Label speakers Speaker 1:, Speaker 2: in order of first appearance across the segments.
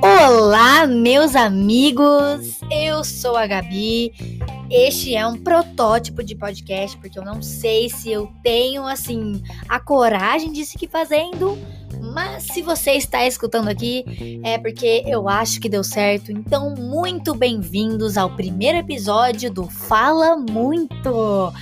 Speaker 1: Olá, meus amigos! Eu sou a Gabi. Este é um protótipo de podcast, porque eu não sei se eu tenho, assim, a coragem de seguir fazendo. Mas se você está escutando aqui, é porque eu acho que deu certo. Então, muito bem-vindos ao primeiro episódio do Fala Muito!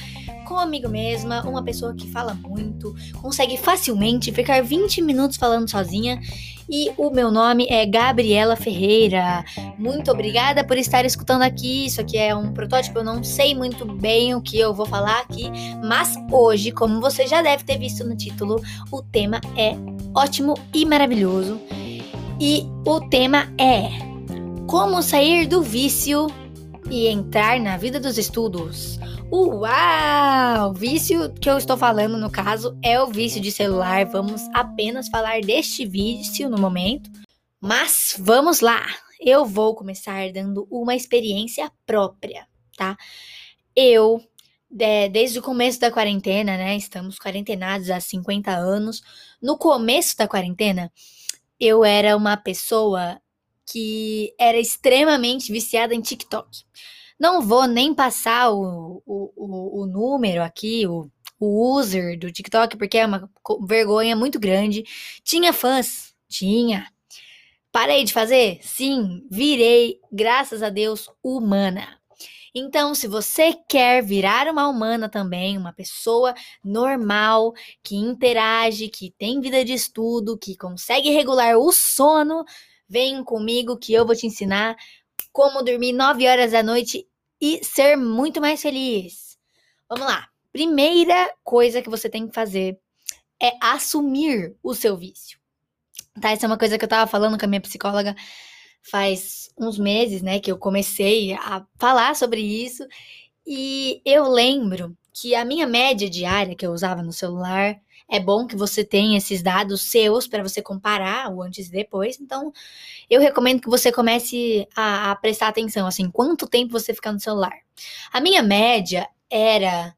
Speaker 1: Comigo mesma, uma pessoa que fala muito, consegue facilmente ficar 20 minutos falando sozinha. E o meu nome é Gabriela Ferreira. Muito obrigada por estar escutando aqui. Isso aqui é um protótipo, eu não sei muito bem o que eu vou falar aqui, mas hoje, como você já deve ter visto no título, o tema é ótimo e maravilhoso. E o tema é como sair do vício e entrar na vida dos estudos. Uau! O vício que eu estou falando, no caso, é o vício de celular. Vamos apenas falar deste vício no momento. Mas vamos lá! Eu vou começar dando uma experiência própria, tá? Eu, desde o começo da quarentena, né? Estamos quarentenados há 50 anos. No começo da quarentena, eu era uma pessoa que era extremamente viciada em TikTok. Não vou nem passar o, o, o, o número aqui, o, o user do TikTok, porque é uma vergonha muito grande. Tinha fãs? Tinha. Parei de fazer? Sim, virei, graças a Deus, humana. Então, se você quer virar uma humana também, uma pessoa normal, que interage, que tem vida de estudo, que consegue regular o sono, vem comigo que eu vou te ensinar como dormir 9 horas da noite e ser muito mais feliz. Vamos lá. Primeira coisa que você tem que fazer é assumir o seu vício. Tá? Essa é uma coisa que eu tava falando com a minha psicóloga faz uns meses, né, que eu comecei a falar sobre isso. E eu lembro que a minha média diária que eu usava no celular é bom que você tenha esses dados seus para você comparar o antes e depois. Então, eu recomendo que você comece a, a, prestar atenção, assim, quanto tempo você fica no celular. A minha média era,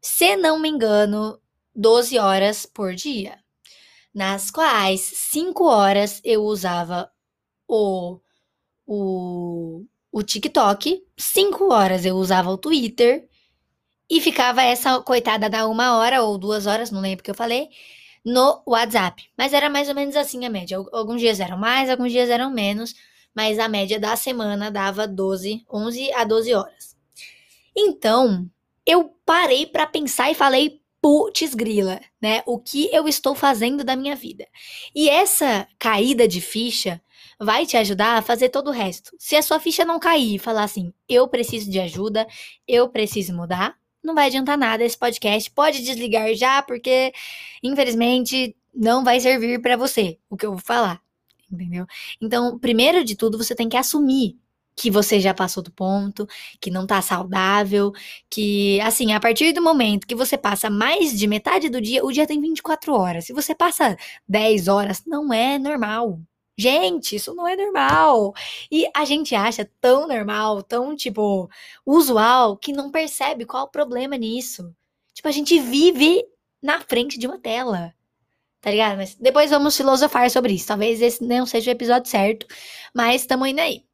Speaker 1: se não me engano, 12 horas por dia, nas quais 5 horas eu usava o, o, o TikTok, 5 horas eu usava o Twitter e ficava essa coitada da uma hora ou duas horas, não lembro o que eu falei, no WhatsApp. Mas era mais ou menos assim a média. Alguns dias eram mais, alguns dias eram menos, mas a média da semana dava 12, 11 a 12 horas. Então, eu parei para pensar e falei, putz grila, né? O que eu estou fazendo da minha vida? E essa caída de ficha vai te ajudar a fazer todo o resto. Se a sua ficha não cair e falar assim, eu preciso de ajuda, eu preciso mudar, não vai adiantar nada esse podcast. Pode desligar já, porque infelizmente não vai servir para você o que eu vou falar, entendeu? Então, primeiro de tudo, você tem que assumir que você já passou do ponto, que não tá saudável, que assim, a partir do momento que você passa mais de metade do dia, o dia tem 24 horas. Se você passa 10 horas, não é normal. Gente, isso não é normal. E a gente acha tão normal, tão, tipo, usual, que não percebe qual o problema nisso. Tipo, a gente vive na frente de uma tela. Tá ligado? Mas depois vamos filosofar sobre isso. Talvez esse não seja o episódio certo, mas estamos indo aí.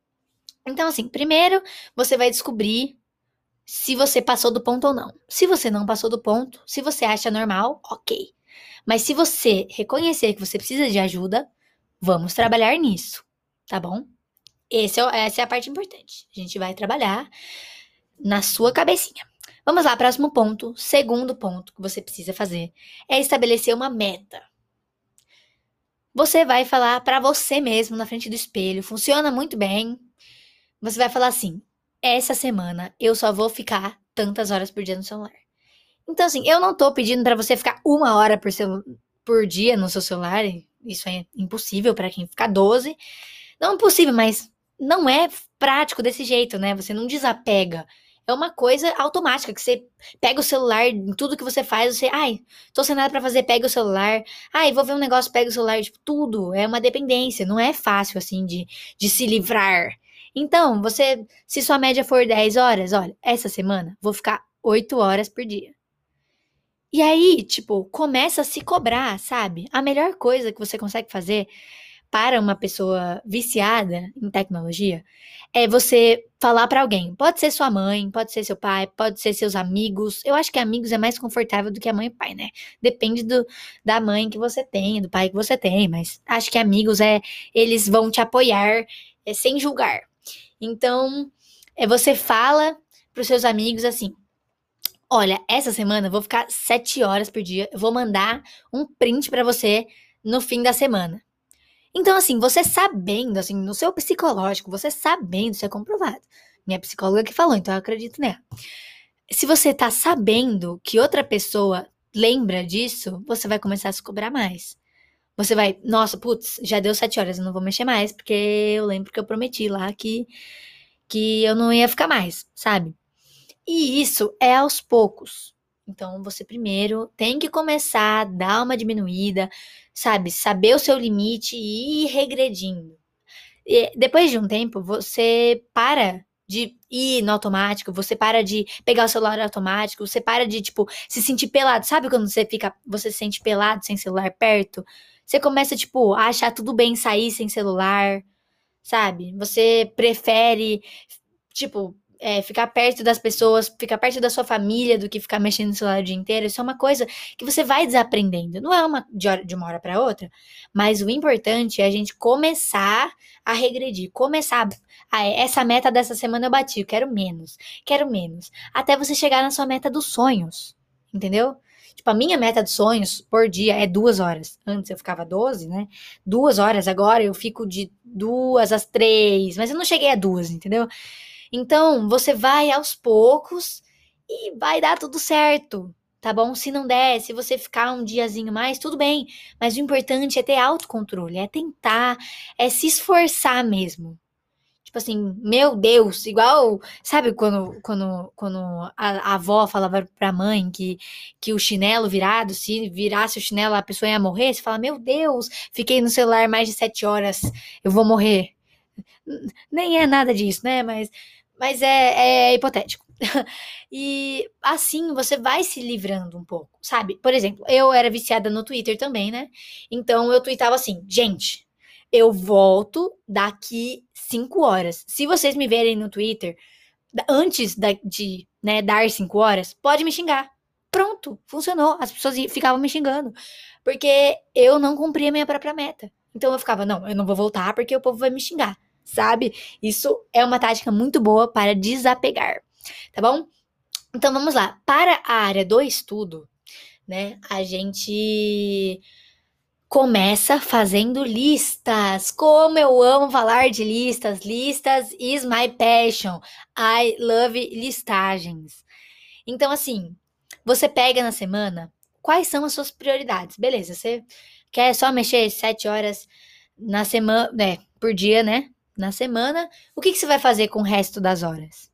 Speaker 1: Então, assim, primeiro você vai descobrir se você passou do ponto ou não. Se você não passou do ponto, se você acha normal, ok. Mas se você reconhecer que você precisa de ajuda, Vamos trabalhar nisso, tá bom? Esse é, essa é a parte importante. A gente vai trabalhar na sua cabecinha. Vamos lá, próximo ponto. Segundo ponto que você precisa fazer é estabelecer uma meta. Você vai falar para você mesmo na frente do espelho. Funciona muito bem. Você vai falar assim: essa semana eu só vou ficar tantas horas por dia no celular. Então, assim, eu não tô pedindo para você ficar uma hora por, por dia no seu celular isso é impossível para quem fica 12. Não impossível, mas não é prático desse jeito, né? Você não desapega. É uma coisa automática, que você pega o celular, tudo que você faz, você, ai, tô sem nada pra fazer, pega o celular. Ai, vou ver um negócio, pega o celular. Tipo, tudo. É uma dependência. Não é fácil, assim, de, de se livrar. Então, você, se sua média for 10 horas, olha, essa semana vou ficar 8 horas por dia. E aí, tipo, começa a se cobrar, sabe? A melhor coisa que você consegue fazer para uma pessoa viciada em tecnologia é você falar para alguém. Pode ser sua mãe, pode ser seu pai, pode ser seus amigos. Eu acho que amigos é mais confortável do que a mãe e pai, né? Depende do, da mãe que você tem, do pai que você tem, mas acho que amigos é eles vão te apoiar é, sem julgar. Então, é você fala para os seus amigos assim: Olha, essa semana eu vou ficar sete horas por dia. Eu vou mandar um print para você no fim da semana. Então, assim, você sabendo, assim, no seu psicológico, você sabendo, isso é comprovado. Minha psicóloga que falou, então eu acredito nela. Se você tá sabendo que outra pessoa lembra disso, você vai começar a se cobrar mais. Você vai, nossa, putz, já deu sete horas, eu não vou mexer mais, porque eu lembro que eu prometi lá que, que eu não ia ficar mais, sabe? E isso é aos poucos. Então, você primeiro tem que começar a dar uma diminuída, sabe? Saber o seu limite e ir regredindo. E depois de um tempo, você para de ir no automático, você para de pegar o celular automático, você para de, tipo, se sentir pelado. Sabe quando você fica, você se sente pelado sem celular perto? Você começa, tipo, a achar tudo bem sair sem celular, sabe? Você prefere, tipo, é, ficar perto das pessoas, ficar perto da sua família do que ficar mexendo no celular o dia inteiro, isso é uma coisa que você vai desaprendendo. Não é uma de, hora, de uma hora para outra, mas o importante é a gente começar a regredir, começar a, essa meta dessa semana eu bati, eu quero menos, quero menos, até você chegar na sua meta dos sonhos, entendeu? Tipo, a minha meta de sonhos por dia é duas horas. Antes eu ficava 12, né? Duas horas, agora eu fico de duas às três, mas eu não cheguei a duas, entendeu? Então, você vai aos poucos e vai dar tudo certo, tá bom? Se não der, se você ficar um diazinho mais, tudo bem. Mas o importante é ter autocontrole, é tentar, é se esforçar mesmo. Tipo assim, meu Deus, igual, sabe quando, quando, quando a, a avó falava pra mãe que, que o chinelo virado, se virasse o chinelo a pessoa ia morrer, você fala, meu Deus, fiquei no celular mais de sete horas, eu vou morrer. Nem é nada disso, né? Mas mas é, é hipotético. e assim você vai se livrando um pouco, sabe? Por exemplo, eu era viciada no Twitter também, né? Então eu tweetava assim, gente, eu volto daqui cinco horas. Se vocês me verem no Twitter antes da, de né, dar cinco horas, pode me xingar. Pronto, funcionou. As pessoas ficavam me xingando. Porque eu não cumpria minha própria meta. Então eu ficava, não, eu não vou voltar porque o povo vai me xingar sabe? Isso é uma tática muito boa para desapegar, tá bom? Então vamos lá. Para a área do estudo, né, a gente começa fazendo listas. Como eu amo falar de listas. Listas is my passion. I love listagens. Então, assim, você pega na semana quais são as suas prioridades. Beleza, você quer só mexer sete horas na semana, né, por dia, né? Na semana, o que, que você vai fazer com o resto das horas?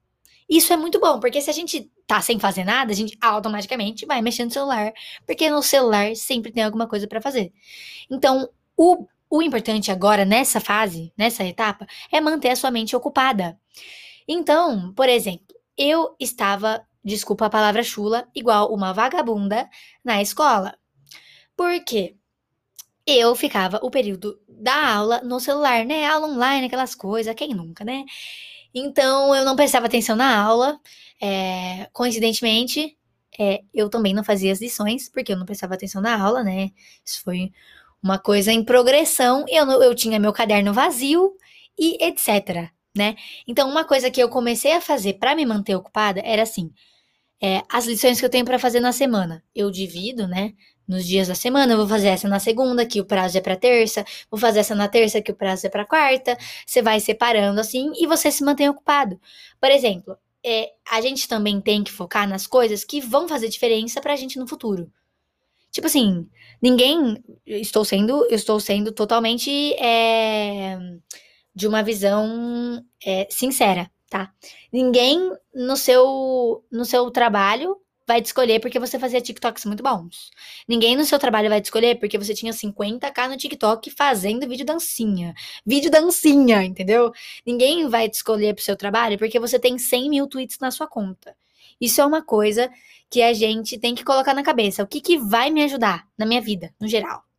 Speaker 1: Isso é muito bom, porque se a gente tá sem fazer nada, a gente automaticamente vai mexendo no celular, porque no celular sempre tem alguma coisa para fazer. Então, o, o importante agora, nessa fase, nessa etapa, é manter a sua mente ocupada. Então, por exemplo, eu estava, desculpa a palavra chula, igual uma vagabunda na escola. Por quê? Eu ficava o período da aula no celular, né? Aula online, aquelas coisas, quem nunca, né? Então eu não prestava atenção na aula. É, coincidentemente, é, eu também não fazia as lições, porque eu não prestava atenção na aula, né? Isso foi uma coisa em progressão. Eu, eu tinha meu caderno vazio e etc. Né? Então, uma coisa que eu comecei a fazer para me manter ocupada era assim: é, as lições que eu tenho para fazer na semana, eu divido, né? Nos dias da semana. Vou fazer essa na segunda, que o prazo é para terça. Vou fazer essa na terça, que o prazo é para quarta. Você vai separando assim e você se mantém ocupado. Por exemplo, é, a gente também tem que focar nas coisas que vão fazer diferença pra gente no futuro. Tipo assim, ninguém. Estou sendo, estou sendo totalmente é, de uma visão é, sincera, tá? Ninguém no seu, no seu trabalho vai te escolher porque você fazia TikToks muito bons. Ninguém no seu trabalho vai te escolher porque você tinha 50k no TikTok fazendo vídeo dancinha. Vídeo dancinha, entendeu? Ninguém vai te escolher pro seu trabalho porque você tem 100 mil tweets na sua conta. Isso é uma coisa que a gente tem que colocar na cabeça. O que, que vai me ajudar na minha vida, no geral?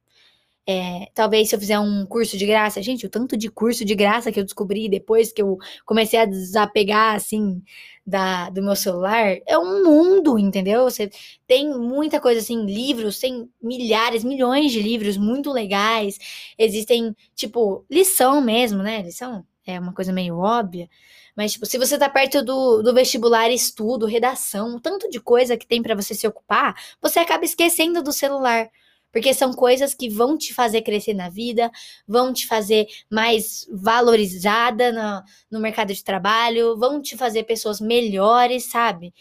Speaker 1: É, talvez se eu fizer um curso de graça, gente, o tanto de curso de graça que eu descobri depois que eu comecei a desapegar, assim, da, do meu celular, é um mundo, entendeu? Você tem muita coisa assim, livros, tem milhares, milhões de livros muito legais. Existem, tipo, lição mesmo, né? Lição é uma coisa meio óbvia. Mas, tipo, se você tá perto do, do vestibular, estudo, redação, tanto de coisa que tem para você se ocupar, você acaba esquecendo do celular. Porque são coisas que vão te fazer crescer na vida, vão te fazer mais valorizada no, no mercado de trabalho, vão te fazer pessoas melhores, sabe?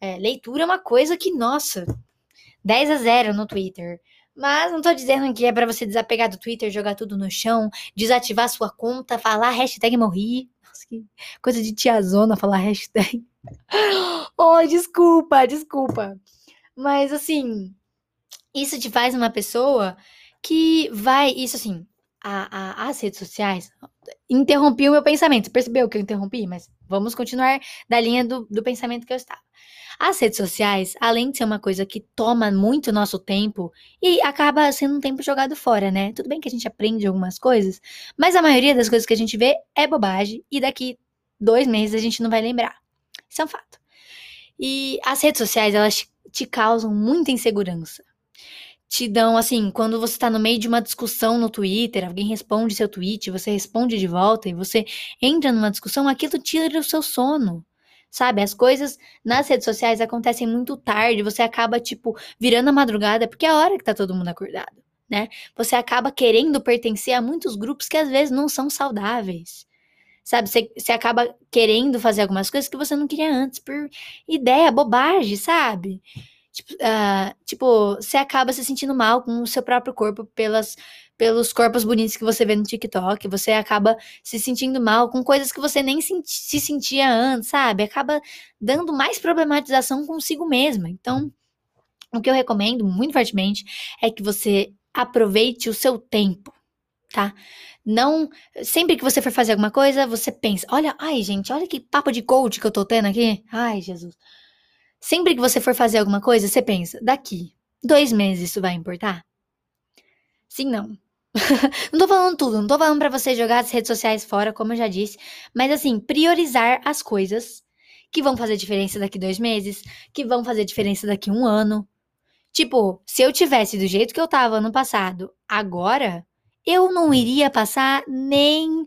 Speaker 1: É, leitura é uma coisa que, nossa, 10 a 0 no Twitter. Mas não tô dizendo que é para você desapegar do Twitter, jogar tudo no chão, desativar sua conta, falar hashtag morri. Nossa, que coisa de tiazona falar hashtag. oh, desculpa, desculpa. Mas assim, isso te faz uma pessoa que vai. Isso assim, a, a, as redes sociais. Interrompi o meu pensamento. Percebeu que eu interrompi? Mas vamos continuar da linha do, do pensamento que eu estava. As redes sociais, além de ser uma coisa que toma muito nosso tempo e acaba sendo um tempo jogado fora, né? Tudo bem que a gente aprende algumas coisas, mas a maioria das coisas que a gente vê é bobagem e daqui dois meses a gente não vai lembrar. Isso é um fato. E as redes sociais, elas te causam muita insegurança te dão assim, quando você tá no meio de uma discussão no Twitter, alguém responde seu tweet, você responde de volta e você entra numa discussão, aquilo tira o seu sono. Sabe, as coisas nas redes sociais acontecem muito tarde, você acaba tipo virando a madrugada, porque é a hora que tá todo mundo acordado, né? Você acaba querendo pertencer a muitos grupos que às vezes não são saudáveis. Sabe, você, você acaba querendo fazer algumas coisas que você não queria antes por ideia, bobagem, sabe? Tipo, uh, tipo, você acaba se sentindo mal com o seu próprio corpo pelas, pelos corpos bonitos que você vê no TikTok. Você acaba se sentindo mal com coisas que você nem se, se sentia antes, sabe? Acaba dando mais problematização consigo mesma. Então, o que eu recomendo muito fortemente é que você aproveite o seu tempo, tá? Não, sempre que você for fazer alguma coisa, você pensa, olha, ai, gente, olha que papo de coach que eu tô tendo aqui. Ai, Jesus. Sempre que você for fazer alguma coisa, você pensa, daqui dois meses isso vai importar? Sim, não. não tô falando tudo, não tô falando para você jogar as redes sociais fora, como eu já disse, mas assim, priorizar as coisas que vão fazer diferença daqui dois meses, que vão fazer diferença daqui um ano. Tipo, se eu tivesse do jeito que eu tava no passado, agora, eu não iria passar nem.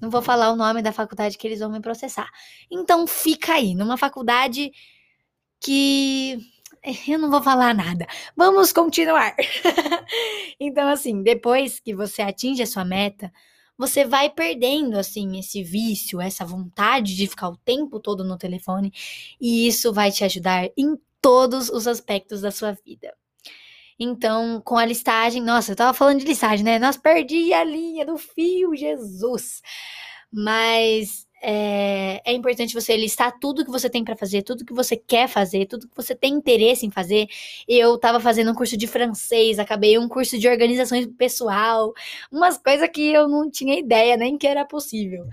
Speaker 1: Não vou falar o nome da faculdade que eles vão me processar. Então fica aí, numa faculdade que eh, eu não vou falar nada. Vamos continuar. então, assim, depois que você atinge a sua meta, você vai perdendo, assim, esse vício, essa vontade de ficar o tempo todo no telefone, e isso vai te ajudar em todos os aspectos da sua vida. Então, com a listagem, nossa, eu tava falando de listagem, né? Nós perdi a linha do fio, Jesus. Mas é, é, importante você listar tudo que você tem para fazer, tudo que você quer fazer, tudo que você tem interesse em fazer. Eu estava fazendo um curso de francês, acabei um curso de organizações pessoal, umas coisas que eu não tinha ideia nem que era possível.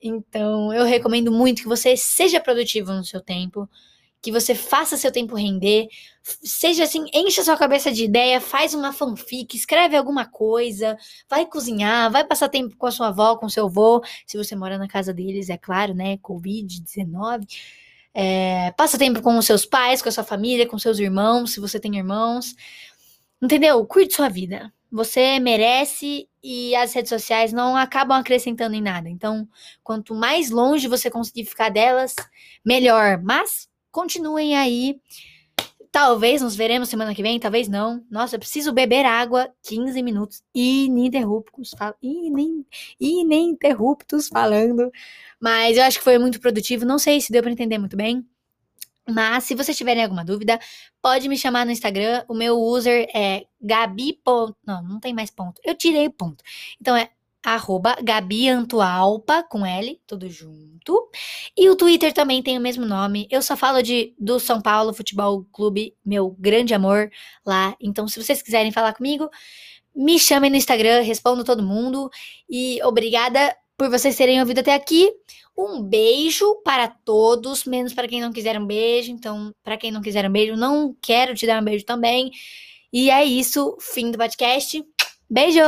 Speaker 1: Então, eu recomendo muito que você seja produtivo no seu tempo, que você faça seu tempo render, seja assim, encha sua cabeça de ideia, faz uma fanfic, escreve alguma coisa, vai cozinhar, vai passar tempo com a sua avó, com seu avô, se você mora na casa deles, é claro, né? Covid-19. É, passa tempo com os seus pais, com a sua família, com seus irmãos, se você tem irmãos. Entendeu? Curte sua vida. Você merece e as redes sociais não acabam acrescentando em nada. Então, quanto mais longe você conseguir ficar delas, melhor. Mas continuem aí. Talvez nos veremos semana que vem, talvez não. Nossa, eu preciso beber água 15 minutos ininterruptos, fal ininterruptos falando. Mas eu acho que foi muito produtivo. Não sei se deu para entender muito bem. Mas se vocês tiverem alguma dúvida, pode me chamar no Instagram. O meu user é Gabi. Não, não tem mais ponto. Eu tirei ponto. Então é arroba Gabi Antualpa, com L, tudo junto. E o Twitter também tem o mesmo nome. Eu só falo de do São Paulo Futebol Clube, meu grande amor lá. Então, se vocês quiserem falar comigo, me chamem no Instagram, respondo todo mundo. E obrigada por vocês terem ouvido até aqui. Um beijo para todos, menos para quem não quiser um beijo. Então, para quem não quiser um beijo, não quero te dar um beijo também. E é isso, fim do podcast. Beijo!